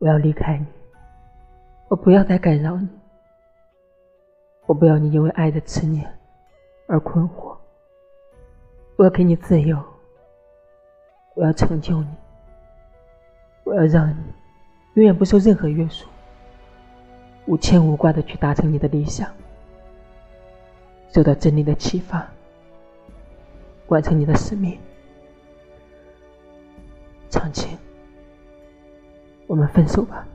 我要离开你，我不要再干扰你，我不要你因为爱的执念而困惑。我要给你自由，我要成就你，我要让你永远不受任何约束，无牵无挂的去达成你的理想，受到真理的启发，完成你的使命。长青，我们分手吧。